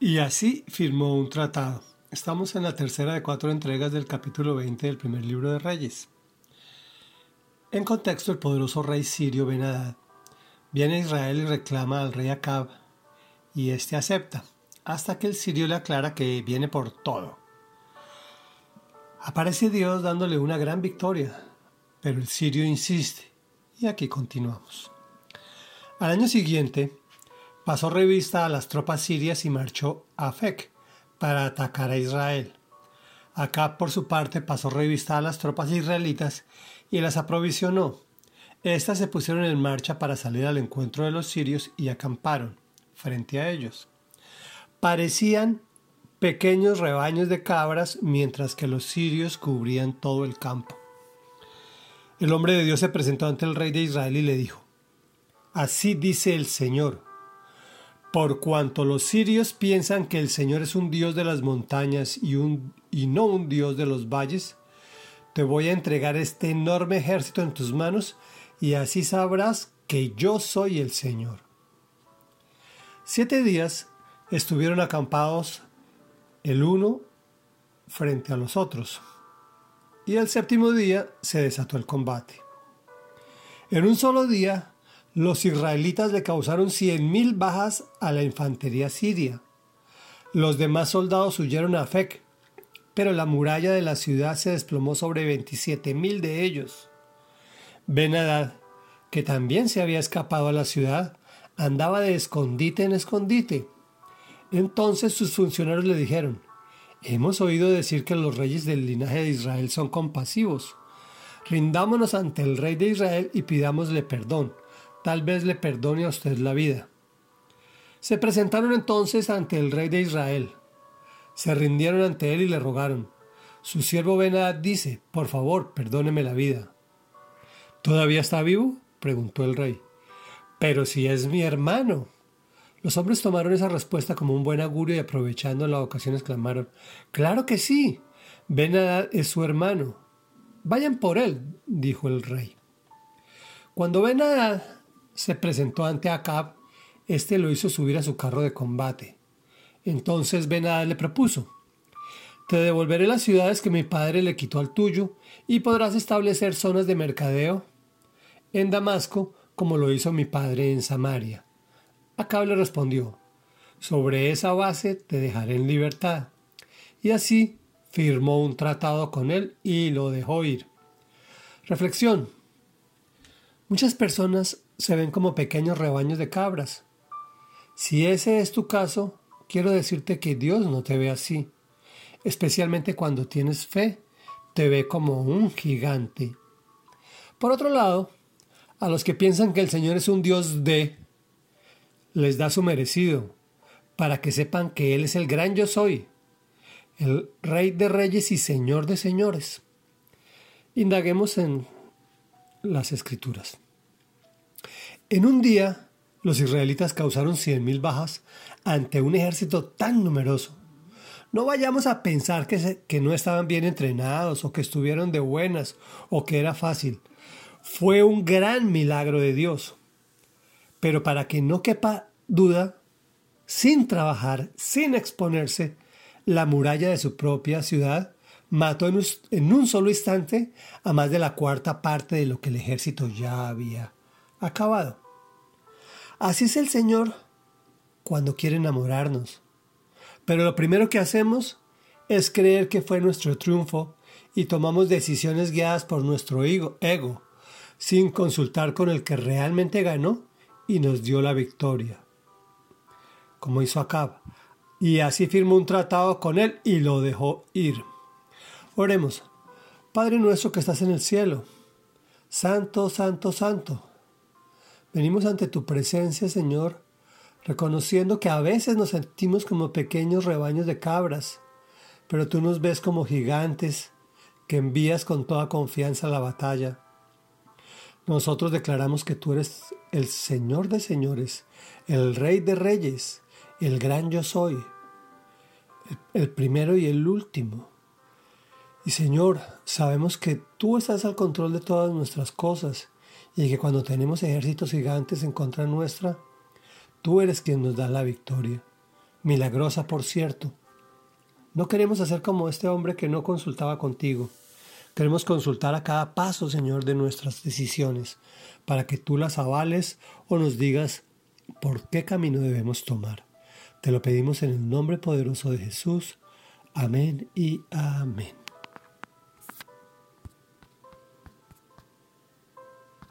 Y así firmó un tratado. Estamos en la tercera de cuatro entregas del capítulo 20 del primer libro de Reyes. En contexto, el poderoso rey sirio Ben viene a Israel y reclama al rey Acab, y éste acepta, hasta que el sirio le aclara que viene por todo. Aparece Dios dándole una gran victoria, pero el sirio insiste, y aquí continuamos. Al año siguiente, pasó revista a las tropas sirias y marchó a Fec para atacar a Israel. Acá, por su parte, pasó revista a las tropas israelitas y las aprovisionó. Estas se pusieron en marcha para salir al encuentro de los sirios y acamparon frente a ellos. Parecían pequeños rebaños de cabras mientras que los sirios cubrían todo el campo. El hombre de Dios se presentó ante el rey de Israel y le dijo, Así dice el Señor, por cuanto los sirios piensan que el Señor es un Dios de las montañas y, un, y no un Dios de los valles, te voy a entregar este enorme ejército en tus manos y así sabrás que yo soy el Señor. Siete días estuvieron acampados el uno frente a los otros, y el séptimo día se desató el combate. En un solo día los israelitas le causaron cien mil bajas a la infantería siria. Los demás soldados huyeron a Fec, pero la muralla de la ciudad se desplomó sobre veintisiete mil de ellos. Ben que también se había escapado a la ciudad, andaba de escondite en escondite. Entonces sus funcionarios le dijeron, Hemos oído decir que los reyes del linaje de Israel son compasivos. Rindámonos ante el rey de Israel y pidámosle perdón tal vez le perdone a usted la vida. Se presentaron entonces ante el rey de Israel. Se rindieron ante él y le rogaron. Su siervo Benad dice, por favor, perdóneme la vida. ¿Todavía está vivo? preguntó el rey. Pero si es mi hermano. Los hombres tomaron esa respuesta como un buen augurio y aprovechando la ocasión exclamaron, Claro que sí. Benadad es su hermano. Vayan por él, dijo el rey. Cuando Benadad se presentó ante Acab, este lo hizo subir a su carro de combate. Entonces Benadad le propuso, Te devolveré las ciudades que mi padre le quitó al tuyo, y podrás establecer zonas de mercadeo en Damasco, como lo hizo mi padre en Samaria. Acab le respondió, Sobre esa base te dejaré en libertad. Y así firmó un tratado con él y lo dejó ir. Reflexión. Muchas personas se ven como pequeños rebaños de cabras. Si ese es tu caso, quiero decirte que Dios no te ve así. Especialmente cuando tienes fe, te ve como un gigante. Por otro lado, a los que piensan que el Señor es un Dios de, les da su merecido, para que sepan que Él es el gran yo soy, el Rey de reyes y Señor de señores. Indaguemos en las escrituras. En un día, los israelitas causaron cien mil bajas ante un ejército tan numeroso. No vayamos a pensar que, que no estaban bien entrenados o que estuvieron de buenas o que era fácil. Fue un gran milagro de Dios. Pero para que no quepa duda, sin trabajar, sin exponerse, la muralla de su propia ciudad mató en un solo instante a más de la cuarta parte de lo que el ejército ya había acabado. Así es el Señor cuando quiere enamorarnos. Pero lo primero que hacemos es creer que fue nuestro triunfo y tomamos decisiones guiadas por nuestro ego, sin consultar con el que realmente ganó y nos dio la victoria. Como hizo Acab. Y así firmó un tratado con él y lo dejó ir. Oremos. Padre nuestro que estás en el cielo. Santo, santo, santo Venimos ante tu presencia, Señor, reconociendo que a veces nos sentimos como pequeños rebaños de cabras, pero tú nos ves como gigantes que envías con toda confianza a la batalla. Nosotros declaramos que tú eres el Señor de señores, el Rey de reyes, el gran yo soy, el, primero y el último. Y Señor, sabemos que tú estás al control de todas nuestras cosas y que cuando tenemos ejércitos gigantes en contra nuestra, tú eres quien nos da la victoria. milagrosa por cierto. No queremos hacer como este hombre que no consultaba contigo. Queremos consultar a cada paso, Señor, de nuestras decisiones, para que tú las avales o nos digas por qué camino debemos tomar. Te lo pedimos en el nombre poderoso de Jesús. Amén y amén.